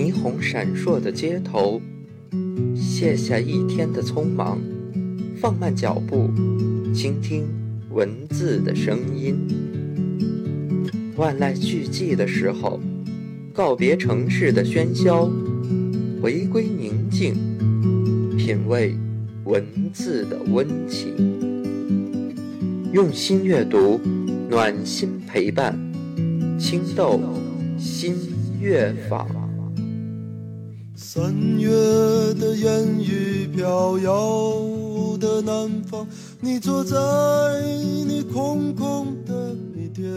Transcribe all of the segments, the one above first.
霓虹闪烁的街头，卸下一天的匆忙，放慢脚步，倾听文字的声音。万籁俱寂的时候，告别城市的喧嚣，回归宁静，品味文字的温情。用心阅读，暖心陪伴，青豆新月坊。三月的烟雨飘摇的南方，你坐在你空空的米店。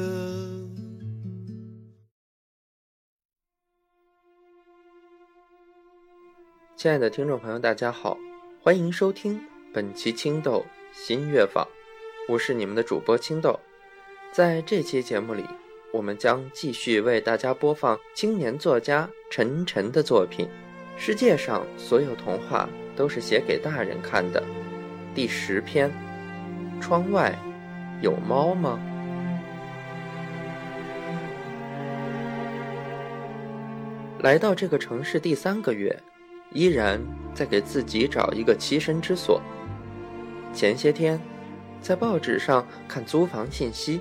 亲爱的听众朋友，大家好，欢迎收听本期青豆新乐坊，我是你们的主播青豆。在这期节目里，我们将继续为大家播放青年作家陈晨的作品。世界上所有童话都是写给大人看的。第十篇，窗外有猫吗？来到这个城市第三个月，依然在给自己找一个栖身之所。前些天，在报纸上看租房信息，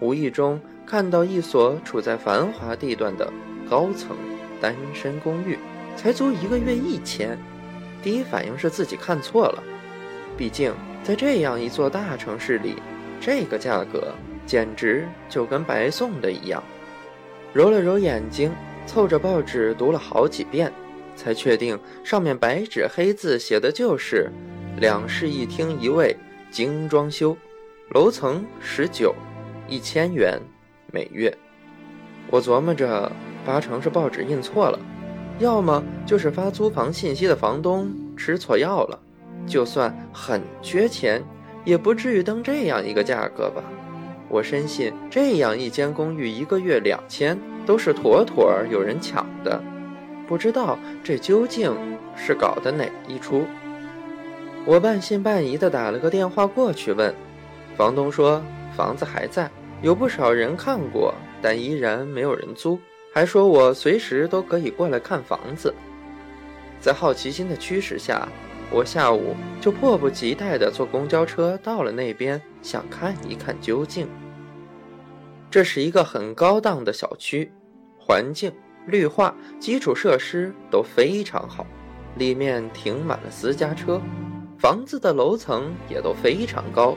无意中看到一所处在繁华地段的高层单身公寓。才租一个月一千，第一反应是自己看错了。毕竟在这样一座大城市里，这个价格简直就跟白送的一样。揉了揉眼睛，凑着报纸读了好几遍，才确定上面白纸黑字写的就是“两室一厅一卫，精装修，楼层十九，一千元每月”。我琢磨着，八成是报纸印错了。要么就是发租房信息的房东吃错药了，就算很缺钱，也不至于登这样一个价格吧。我深信这样一间公寓一个月两千都是妥妥有人抢的。不知道这究竟是搞的哪一出？我半信半疑的打了个电话过去问，房东说房子还在，有不少人看过，但依然没有人租。还说我随时都可以过来看房子，在好奇心的驱使下，我下午就迫不及待地坐公交车到了那边，想看一看究竟。这是一个很高档的小区，环境、绿化、基础设施都非常好，里面停满了私家车，房子的楼层也都非常高。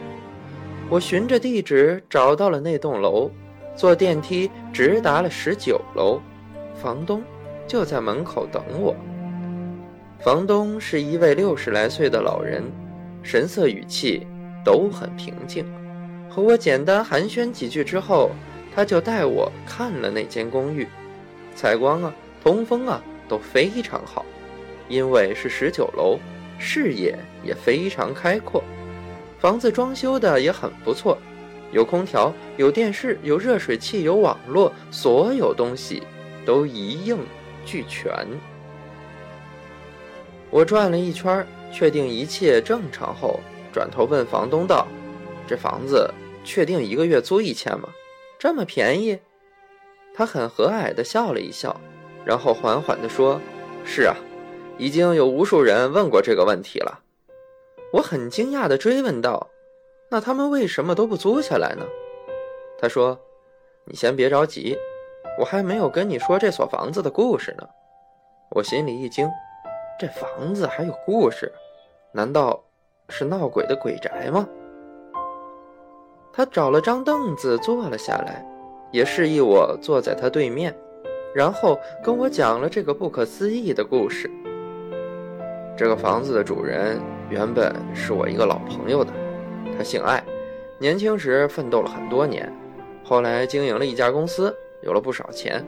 我循着地址找到了那栋楼。坐电梯直达了十九楼，房东就在门口等我。房东是一位六十来岁的老人，神色语气都很平静。和我简单寒暄几句之后，他就带我看了那间公寓。采光啊，通风啊都非常好，因为是十九楼，视野也非常开阔。房子装修的也很不错。有空调，有电视，有热水器，有网络，所有东西都一应俱全。我转了一圈，确定一切正常后，转头问房东道：“这房子确定一个月租一千吗？这么便宜？”他很和蔼地笑了一笑，然后缓缓地说：“是啊，已经有无数人问过这个问题了。”我很惊讶地追问道。那他们为什么都不租下来呢？他说：“你先别着急，我还没有跟你说这所房子的故事呢。”我心里一惊，这房子还有故事？难道是闹鬼的鬼宅吗？他找了张凳子坐了下来，也示意我坐在他对面，然后跟我讲了这个不可思议的故事。这个房子的主人原本是我一个老朋友的。他姓艾，年轻时奋斗了很多年，后来经营了一家公司，有了不少钱。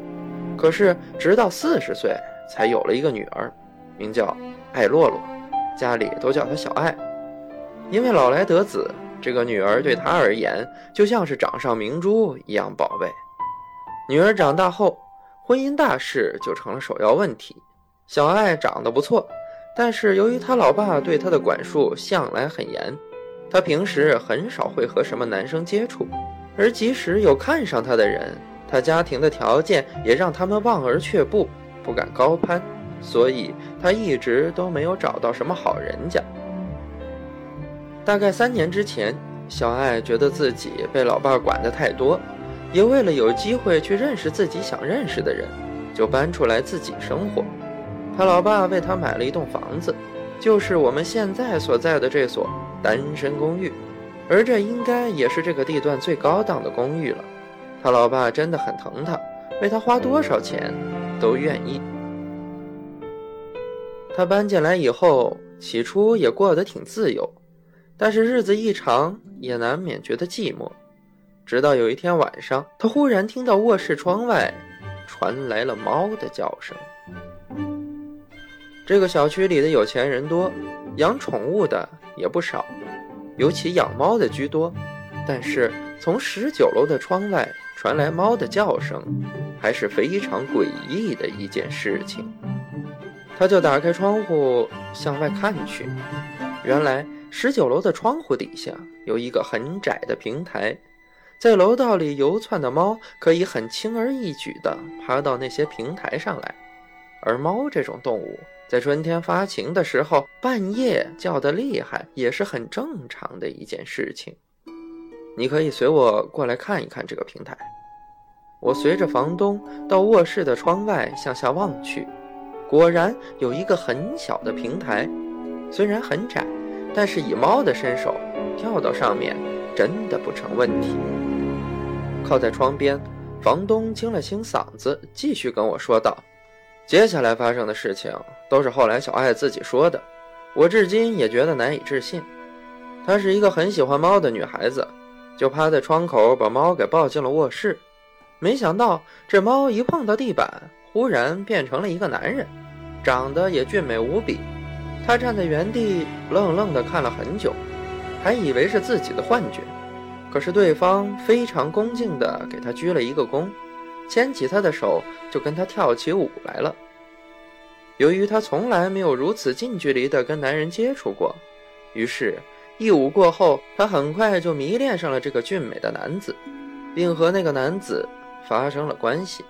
可是直到四十岁才有了一个女儿，名叫艾洛洛，家里都叫她小艾。因为老来得子，这个女儿对他而言就像是掌上明珠一样宝贝。女儿长大后，婚姻大事就成了首要问题。小艾长得不错，但是由于他老爸对他的管束向来很严。她平时很少会和什么男生接触，而即使有看上她的人，她家庭的条件也让他们望而却步。不敢高攀，所以他一直都没有找到什么好人家。大概三年之前，小爱觉得自己被老爸管得太多，也为了有机会去认识自己想认识的人，就搬出来自己生活。他老爸为他买了一栋房子，就是我们现在所在的这所单身公寓，而这应该也是这个地段最高档的公寓了。他老爸真的很疼他，为他花多少钱都愿意。他搬进来以后，起初也过得挺自由。但是日子一长，也难免觉得寂寞。直到有一天晚上，他忽然听到卧室窗外传来了猫的叫声。这个小区里的有钱人多，养宠物的也不少，尤其养猫的居多。但是从十九楼的窗外传来猫的叫声，还是非常诡异的一件事情。他就打开窗户向外看去，原来。十九楼的窗户底下有一个很窄的平台，在楼道里游窜的猫可以很轻而易举地爬到那些平台上来。而猫这种动物在春天发情的时候，半夜叫得厉害也是很正常的一件事情。你可以随我过来看一看这个平台。我随着房东到卧室的窗外向下望去，果然有一个很小的平台，虽然很窄。但是以猫的身手跳到上面，真的不成问题。靠在窗边，房东清了清嗓子，继续跟我说道：“接下来发生的事情都是后来小爱自己说的，我至今也觉得难以置信。她是一个很喜欢猫的女孩子，就趴在窗口把猫给抱进了卧室。没想到这猫一碰到地板，忽然变成了一个男人，长得也俊美无比。”他站在原地，愣愣地看了很久，还以为是自己的幻觉。可是对方非常恭敬地给他鞠了一个躬，牵起他的手就跟他跳起舞来了。由于他从来没有如此近距离地跟男人接触过，于是，一舞过后，他很快就迷恋上了这个俊美的男子，并和那个男子发生了关系。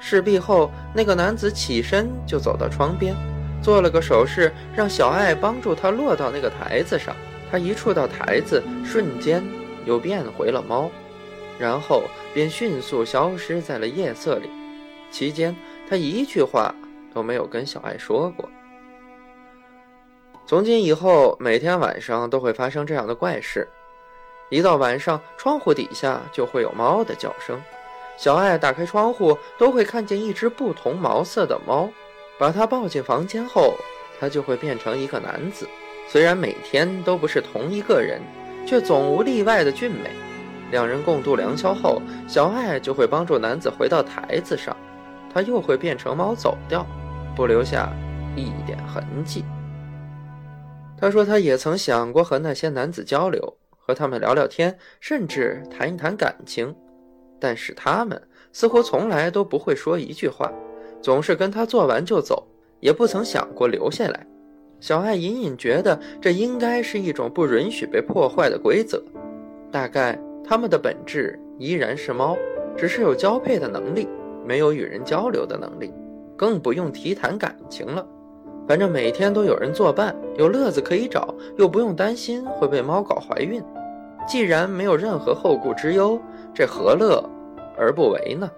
事毕后，那个男子起身就走到窗边。做了个手势，让小爱帮助他落到那个台子上。他一触到台子，瞬间又变回了猫，然后便迅速消失在了夜色里。期间，他一句话都没有跟小爱说过。从今以后，每天晚上都会发生这样的怪事：一到晚上，窗户底下就会有猫的叫声。小爱打开窗户，都会看见一只不同毛色的猫。把它抱进房间后，它就会变成一个男子。虽然每天都不是同一个人，却总无例外的俊美。两人共度良宵后，小爱就会帮助男子回到台子上，他又会变成猫走掉，不留下一点痕迹。他说他也曾想过和那些男子交流，和他们聊聊天，甚至谈一谈感情，但是他们似乎从来都不会说一句话。总是跟他做完就走，也不曾想过留下来。小爱隐隐觉得这应该是一种不允许被破坏的规则。大概他们的本质依然是猫，只是有交配的能力，没有与人交流的能力，更不用提谈感情了。反正每天都有人作伴，有乐子可以找，又不用担心会被猫搞怀孕。既然没有任何后顾之忧，这何乐而不为呢？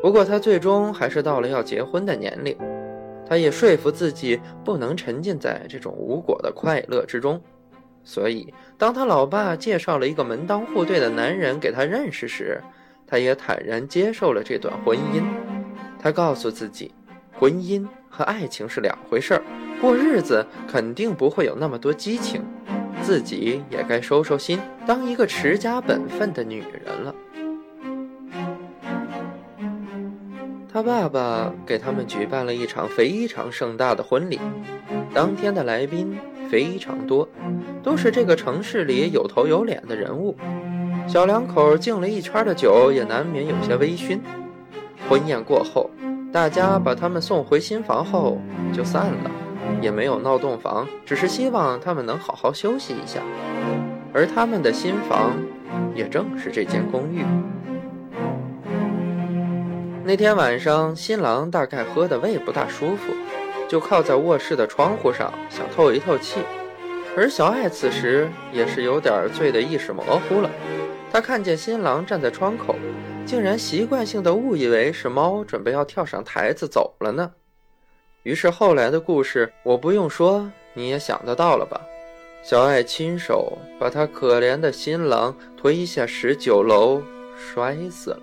不过他最终还是到了要结婚的年龄，他也说服自己不能沉浸在这种无果的快乐之中，所以当他老爸介绍了一个门当户对的男人给他认识时，他也坦然接受了这段婚姻。他告诉自己，婚姻和爱情是两回事儿，过日子肯定不会有那么多激情，自己也该收收心，当一个持家本分的女人了。他爸爸给他们举办了一场非常盛大的婚礼，当天的来宾非常多，都是这个城市里有头有脸的人物。小两口敬了一圈的酒，也难免有些微醺。婚宴过后，大家把他们送回新房后就散了，也没有闹洞房，只是希望他们能好好休息一下。而他们的新房，也正是这间公寓。那天晚上，新郎大概喝的胃不大舒服，就靠在卧室的窗户上想透一透气。而小爱此时也是有点醉的意识模糊了。她看见新郎站在窗口，竟然习惯性的误以为是猫准备要跳上台子走了呢。于是后来的故事，我不用说，你也想得到了吧？小爱亲手把她可怜的新郎推下十九楼，摔死了。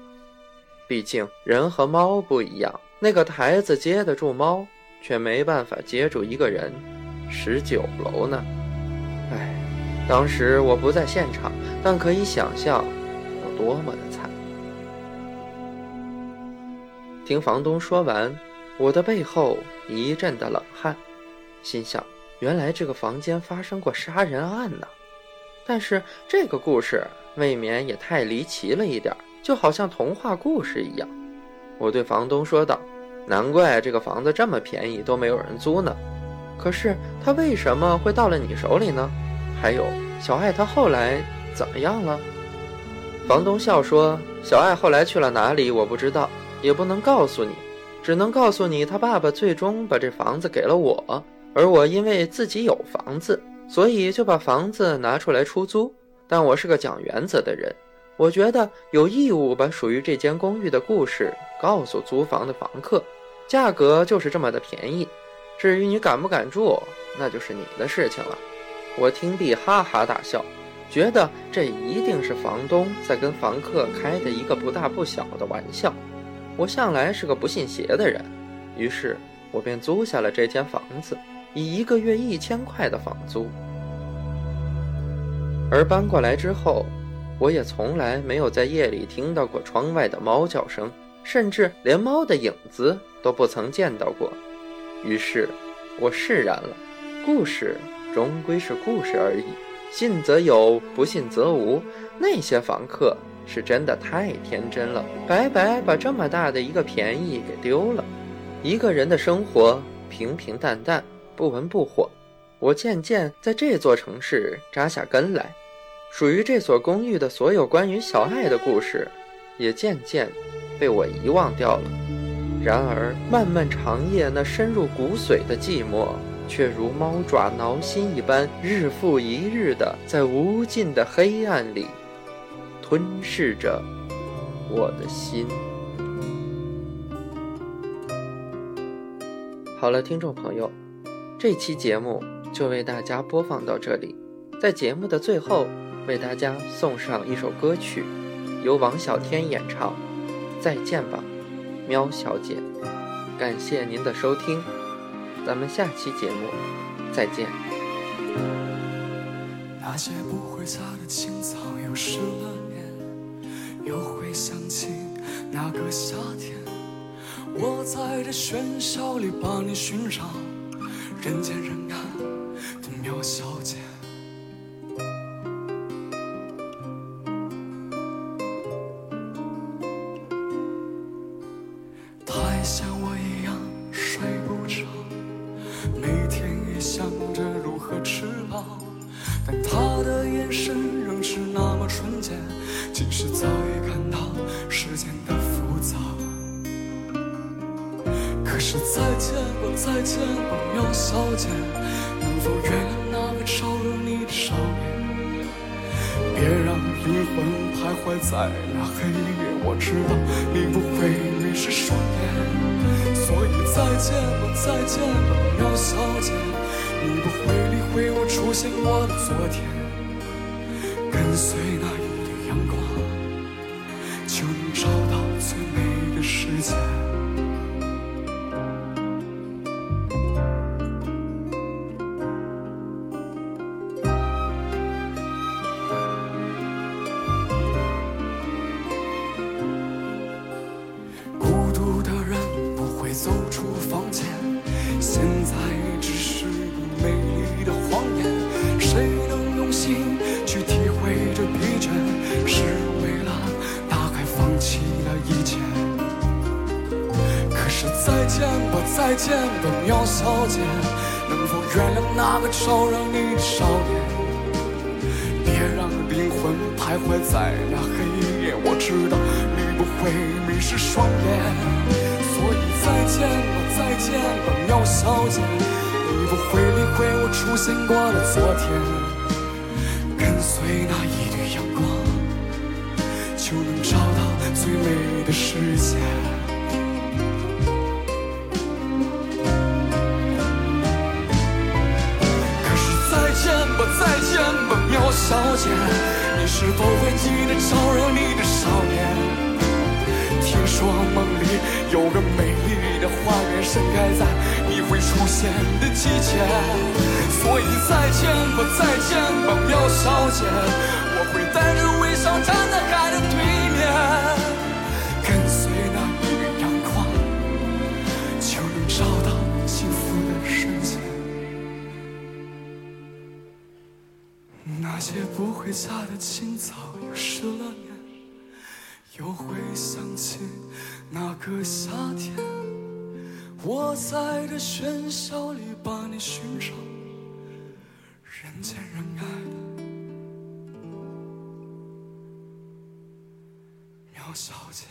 毕竟人和猫不一样，那个台子接得住猫，却没办法接住一个人。十九楼呢？唉，当时我不在现场，但可以想象有多么的惨。听房东说完，我的背后一阵的冷汗，心想：原来这个房间发生过杀人案呢。但是这个故事未免也太离奇了一点。就好像童话故事一样，我对房东说道：“难怪这个房子这么便宜都没有人租呢。可是他为什么会到了你手里呢？还有小爱她后来怎么样了？”房东笑说：“小爱后来去了哪里，我不知道，也不能告诉你，只能告诉你，他爸爸最终把这房子给了我，而我因为自己有房子，所以就把房子拿出来出租。但我是个讲原则的人。”我觉得有义务把属于这间公寓的故事告诉租房的房客，价格就是这么的便宜。至于你敢不敢住，那就是你的事情了。我听毕哈哈大笑，觉得这一定是房东在跟房客开的一个不大不小的玩笑。我向来是个不信邪的人，于是我便租下了这间房子，以一个月一千块的房租。而搬过来之后。我也从来没有在夜里听到过窗外的猫叫声，甚至连猫的影子都不曾见到过。于是，我释然了。故事终归是故事而已，信则有，不信则无。那些房客是真的太天真了，白白把这么大的一个便宜给丢了。一个人的生活平平淡淡，不温不火。我渐渐在这座城市扎下根来。属于这所公寓的所有关于小爱的故事，也渐渐被我遗忘掉了。然而，漫漫长夜那深入骨髓的寂寞，却如猫爪挠心一般，日复一日的在无尽的黑暗里吞噬着我的心。好了，听众朋友，这期节目就为大家播放到这里。在节目的最后。为大家送上一首歌曲，由王小天演唱，《再见吧，喵小姐》。感谢您的收听，咱们下期节目再见。那些不会洒的青草又失了眠，又会想起那个夏天，我在这喧嚣里把你寻找，人见人爱的喵小姐。像我一样睡不着，每天也想着如何吃饱，但他的眼神仍是那么纯洁，即使早已看到世间的浮躁。可是再见吧，再见吧，苗小姐。在那黑夜。我知道你不会迷失双眼，所以再见吧，再见吧，喵小姐，你不会理会我出现过的昨天，跟随那小姐能否原谅那个招惹你的少年别让灵魂徘徊在那黑夜我知道你不会迷失双眼。所以再见吧再见吧喵小姐你不会理会我出现过的昨天跟随那一缕阳光就能找到最美的世界。间，你是否会记得招惹你的少年？听说梦里有个美丽的花园，盛开在你会出现的季节。所以再见吧，再见吧，苗小姐，我会带着微笑站在海的对那些不回家的清早，又失了眠。又会想起那个夏天，我在这喧嚣里把你寻找，人见人爱的苗小姐。